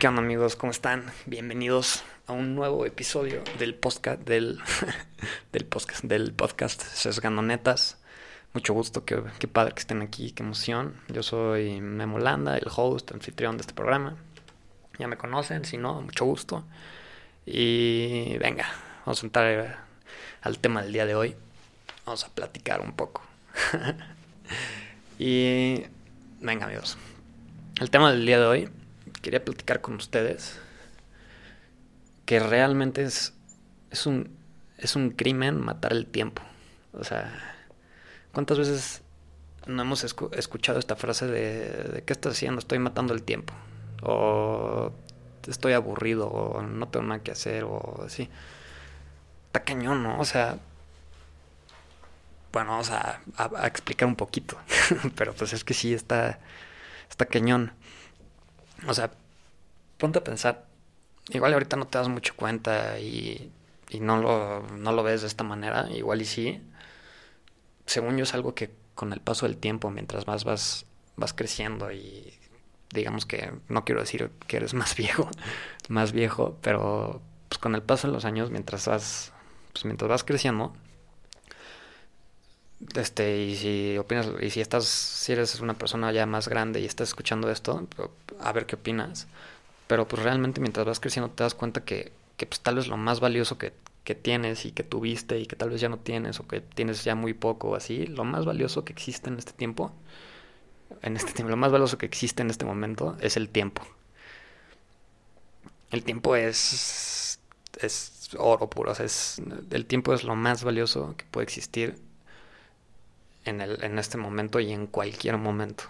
¿Qué onda amigos? ¿Cómo están? Bienvenidos a un nuevo episodio del podcast del, del podcast del podcast Sesgando Netas. Mucho gusto, qué, qué padre que estén aquí, qué emoción. Yo soy Memo Landa, el host, anfitrión de este programa. Ya me conocen, si no, mucho gusto. Y venga, vamos a entrar al tema del día de hoy. Vamos a platicar un poco. y venga amigos, el tema del día de hoy quería platicar con ustedes que realmente es, es, un, es un crimen matar el tiempo. O sea, ¿cuántas veces no hemos escuchado esta frase de, ¿qué estás haciendo? Estoy matando el tiempo. O estoy aburrido, o no tengo nada que hacer, o así. Está cañón, ¿no? O sea, bueno, vamos a, a explicar un poquito. Pero pues es que sí, está, está cañón. O sea, ponte a pensar. Igual ahorita no te das mucho cuenta y, y no, lo, no lo ves de esta manera. Igual y sí. Según yo es algo que con el paso del tiempo, mientras más vas, vas creciendo y digamos que no quiero decir que eres más viejo, más viejo, pero pues con el paso de los años, mientras vas, pues mientras vas creciendo, este, y si opinas, y si estás, si eres una persona ya más grande y estás escuchando esto, a ver qué opinas. Pero pues realmente mientras vas creciendo te das cuenta que, que pues tal vez lo más valioso que, que tienes y que tuviste y que tal vez ya no tienes o que tienes ya muy poco o así, lo más valioso que existe en este tiempo, en este tiempo, lo más valioso que existe en este momento es el tiempo. El tiempo es, es oro puro, o sea, es, el tiempo es lo más valioso que puede existir en, este momento y en cualquier momento.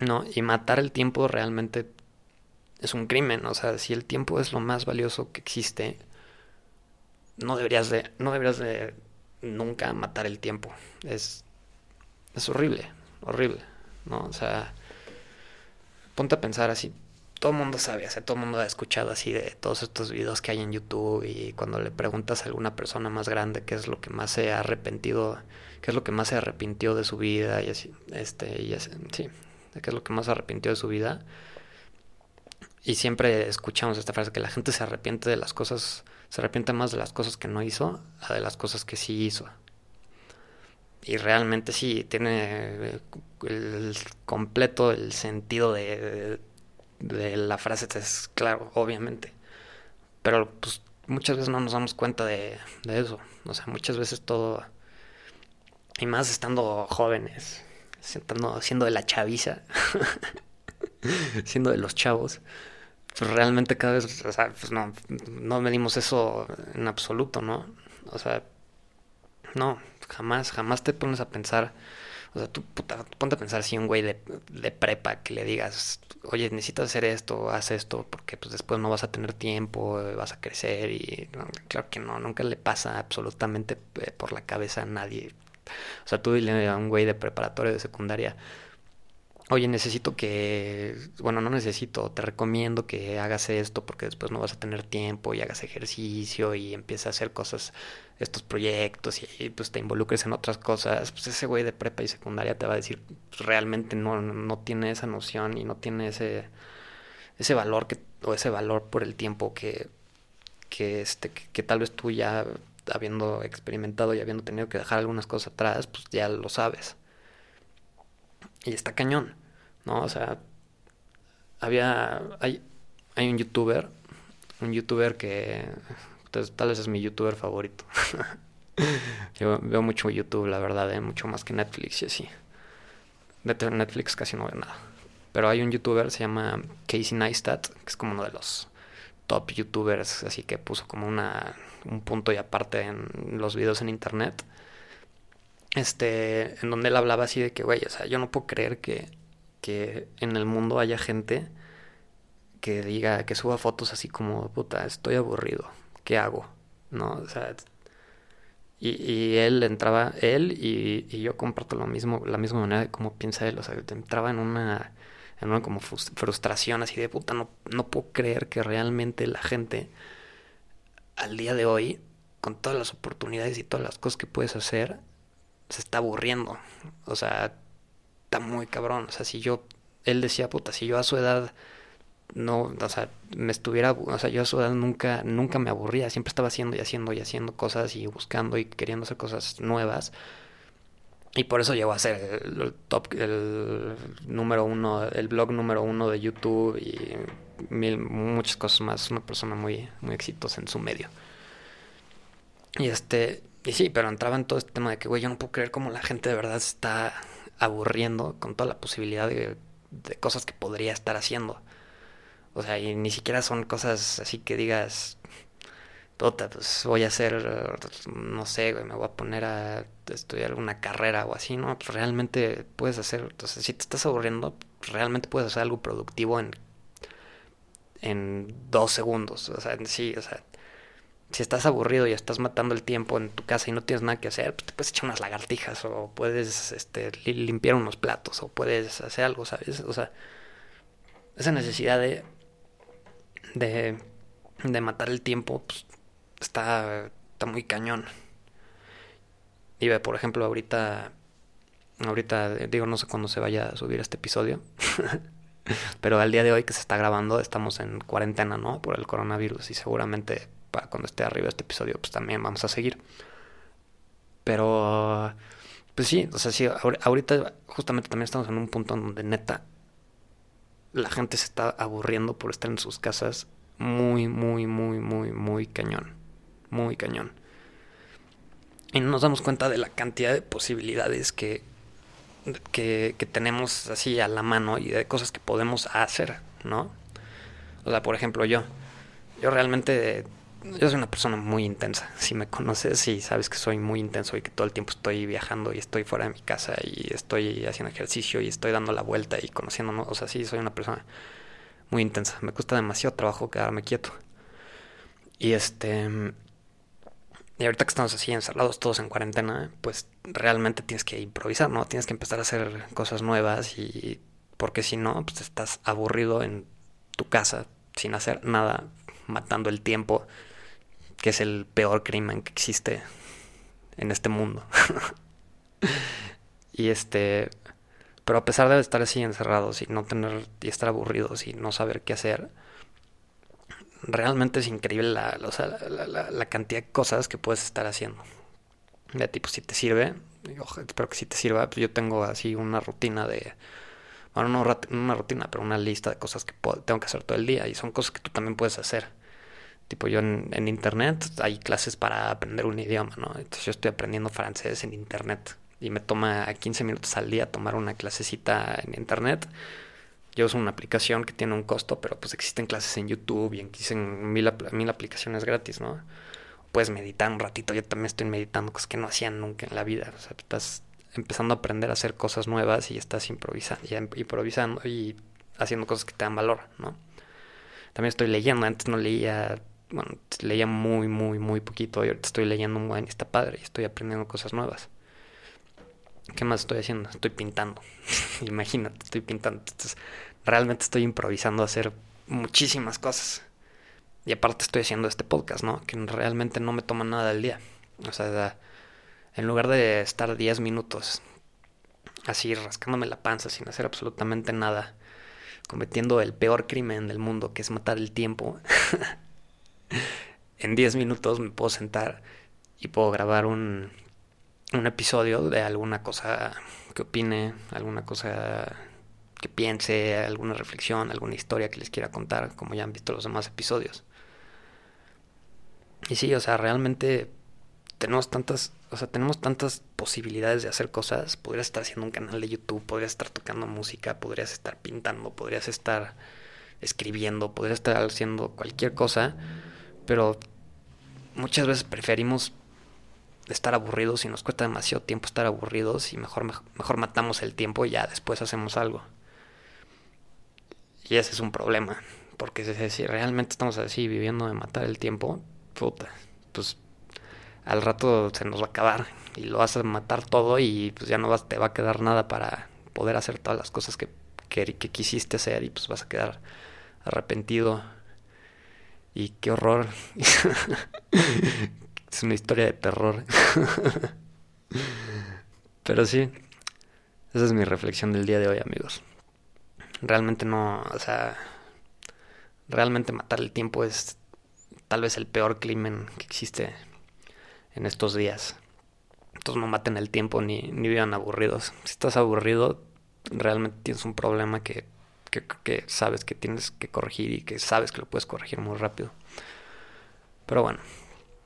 No, y matar el tiempo realmente es un crimen, o sea, si el tiempo es lo más valioso que existe, no deberías de, no deberías de nunca matar el tiempo. Es, es horrible, horrible, ¿no? O sea, ponte a pensar así, todo el mundo sabe, o sea, todo el mundo ha escuchado así de todos estos videos que hay en YouTube y cuando le preguntas a alguna persona más grande qué es lo que más se ha arrepentido, qué es lo que más se arrepintió de su vida y así, este, y así, sí, qué es lo que más se arrepintió de su vida. Y siempre escuchamos esta frase que la gente se arrepiente de las cosas, se arrepiente más de las cosas que no hizo a de las cosas que sí hizo. Y realmente sí, tiene el completo el sentido de, de la frase, es claro, obviamente. Pero pues muchas veces no nos damos cuenta de, de eso. O sea, muchas veces todo, y más estando jóvenes, siendo de la chaviza, siendo de los chavos, pues realmente cada vez, o sea, pues no, no medimos eso en absoluto, ¿no? O sea, no, jamás, jamás te pones a pensar, o sea, tú puta, ponte a pensar si un güey de, prepa que le digas, oye, necesitas hacer esto, haz esto, porque pues después no vas a tener tiempo, vas a crecer y claro que no, nunca le pasa absolutamente eh, por la cabeza a nadie. O sea, tú dile a un güey de preparatoria de secundaria, oye, necesito que, bueno, no necesito, te recomiendo que hagas esto porque después no vas a tener tiempo y hagas ejercicio y empieces a hacer cosas, estos proyectos y pues te involucres en otras cosas, pues ese güey de prepa y secundaria te va a decir, pues, realmente no, no tiene esa noción y no tiene ese, ese valor que, o ese valor por el tiempo que, que, este, que, que tal vez tú ya habiendo experimentado y habiendo tenido que dejar algunas cosas atrás, pues ya lo sabes. Y está cañón, ¿no? O sea, había. Hay, hay un youtuber, un youtuber que. Entonces, tal vez es mi youtuber favorito. Yo veo mucho YouTube, la verdad, ¿eh? mucho más que Netflix y así. De Netflix casi no veo nada. Pero hay un youtuber, se llama Casey Neistat, que es como uno de los top youtubers, así que puso como una, un punto y aparte en los videos en internet este, en donde él hablaba así de que, güey, o sea, yo no puedo creer que, que en el mundo haya gente que diga, que suba fotos así como, puta, estoy aburrido, ¿qué hago? ¿No? O sea, y, y él entraba, él y, y, yo comparto lo mismo, la misma manera de cómo piensa él, o sea, entraba en una, en una como frustración así de, puta, no, no puedo creer que realmente la gente al día de hoy, con todas las oportunidades y todas las cosas que puedes hacer, se está aburriendo. O sea, está muy cabrón. O sea, si yo, él decía, puta, si yo a su edad no, o sea, me estuviera, o sea, yo a su edad nunca, nunca me aburría, siempre estaba haciendo y haciendo y haciendo cosas y buscando y queriendo hacer cosas nuevas. Y por eso llegó a ser el, top, el número uno, el blog número uno de YouTube y mil, muchas cosas más. Una persona muy, muy exitosa en su medio. Y este, y sí, pero entraba en todo este tema de que, güey, yo no puedo creer cómo la gente de verdad está aburriendo con toda la posibilidad de, cosas que podría estar haciendo. O sea, y ni siquiera son cosas así que digas, puta, pues voy a hacer, no sé, güey, me voy a poner a estudiar alguna carrera o así, ¿no? Pues realmente puedes hacer, entonces si te estás aburriendo, realmente puedes hacer algo productivo en, en dos segundos. O sea, sí, o sea, si estás aburrido y estás matando el tiempo en tu casa y no tienes nada que hacer, pues te puedes echar unas lagartijas o puedes este, limpiar unos platos o puedes hacer algo, ¿sabes? O sea, esa necesidad de, de, de matar el tiempo pues, está, está muy cañón. Y ve, por ejemplo, ahorita, ahorita, digo, no sé cuándo se vaya a subir este episodio, pero al día de hoy que se está grabando estamos en cuarentena, ¿no? Por el coronavirus y seguramente para cuando esté arriba este episodio, pues también vamos a seguir. Pero, pues sí, o sea, sí, ahorita justamente también estamos en un punto donde neta la gente se está aburriendo por estar en sus casas muy, muy, muy, muy, muy cañón. Muy cañón. Y no nos damos cuenta de la cantidad de posibilidades que, que, que tenemos así a la mano y de cosas que podemos hacer, ¿no? O sea, por ejemplo, yo. Yo realmente yo soy una persona muy intensa. Si me conoces y sabes que soy muy intenso y que todo el tiempo estoy viajando y estoy fuera de mi casa y estoy haciendo ejercicio y estoy dando la vuelta y conociendo, o sea, sí, soy una persona muy intensa. Me cuesta demasiado trabajo quedarme quieto. Y este y ahorita que estamos así encerrados todos en cuarentena, pues realmente tienes que improvisar, ¿no? Tienes que empezar a hacer cosas nuevas y porque si no, pues estás aburrido en tu casa sin hacer nada, matando el tiempo que es el peor crimen que existe en este mundo. y este, pero a pesar de estar así encerrados y no tener y estar aburridos y no saber qué hacer, realmente es increíble la, la, cantidad de cosas que puedes estar haciendo. De tipo, si te sirve, espero que si te sirva, pues yo tengo así una rutina de, bueno, no una rutina, pero una lista de cosas que tengo que hacer todo el día y son cosas que tú también puedes hacer. Tipo, yo en, internet hay clases para aprender un idioma, ¿no? Entonces yo estoy aprendiendo francés en internet y me toma 15 minutos al día tomar una clasecita en internet. Yo uso una aplicación que tiene un costo, pero pues existen clases en YouTube y existen mil, mil aplicaciones gratis, ¿no? Puedes meditar un ratito. Yo también estoy meditando cosas que no hacían nunca en la vida. O sea, estás empezando a aprender a hacer cosas nuevas y estás improvisando y, improvisando y haciendo cosas que te dan valor, ¿no? También estoy leyendo. Antes no leía bueno, leía muy, muy, muy poquito y ahorita estoy leyendo un buen está padre y estoy aprendiendo cosas nuevas. ¿Qué más estoy haciendo? Estoy pintando. Imagínate, estoy pintando. Entonces, realmente estoy improvisando a hacer muchísimas cosas. Y aparte estoy haciendo este podcast, ¿no? Que realmente no me toma nada del día. O sea, en lugar de estar 10 minutos así rascándome la panza sin hacer absolutamente nada, cometiendo el peor crimen del mundo, que es matar el tiempo, en 10 minutos me puedo sentar y puedo grabar un, un episodio de alguna cosa que opine, alguna cosa que piense, alguna reflexión, alguna historia que les quiera contar, como ya han visto los demás episodios. Y sí, o sea, realmente tenemos tantas, o sea, tenemos tantas posibilidades de hacer cosas. Podrías estar haciendo un canal de YouTube, podrías estar tocando música, podrías estar pintando, podrías estar escribiendo, podrías estar haciendo cualquier cosa pero muchas veces preferimos estar aburridos y nos cuesta demasiado tiempo estar aburridos y mejor, mejor matamos el tiempo y ya después hacemos algo. Y ese es un problema, porque si realmente estamos así viviendo de matar el tiempo, puta, pues al rato se nos va a acabar y lo vas a matar todo y pues ya no vas, te va a quedar nada para poder hacer todas las cosas que, que, que quisiste hacer y pues vas a quedar arrepentido y qué horror. es una historia de terror. Pero sí, esa es mi reflexión del día de hoy, amigos. Realmente no, o sea, realmente matar el tiempo es tal vez el peor crimen que existe en estos días. Entonces no maten el tiempo ni, ni vivan aburridos. Si estás aburrido, realmente tienes un problema que, que, que, sabes que tienes que corregir y que sabes que lo puedes corregir muy rápido. Pero bueno,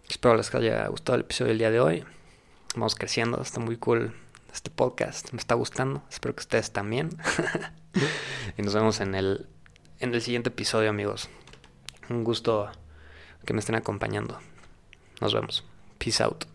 espero les haya gustado el episodio del día de hoy. Vamos creciendo, está muy cool este podcast, me está gustando. Espero que ustedes también. y nos vemos en el, en el siguiente episodio, amigos. Un gusto que me estén acompañando. Nos vemos. Peace out.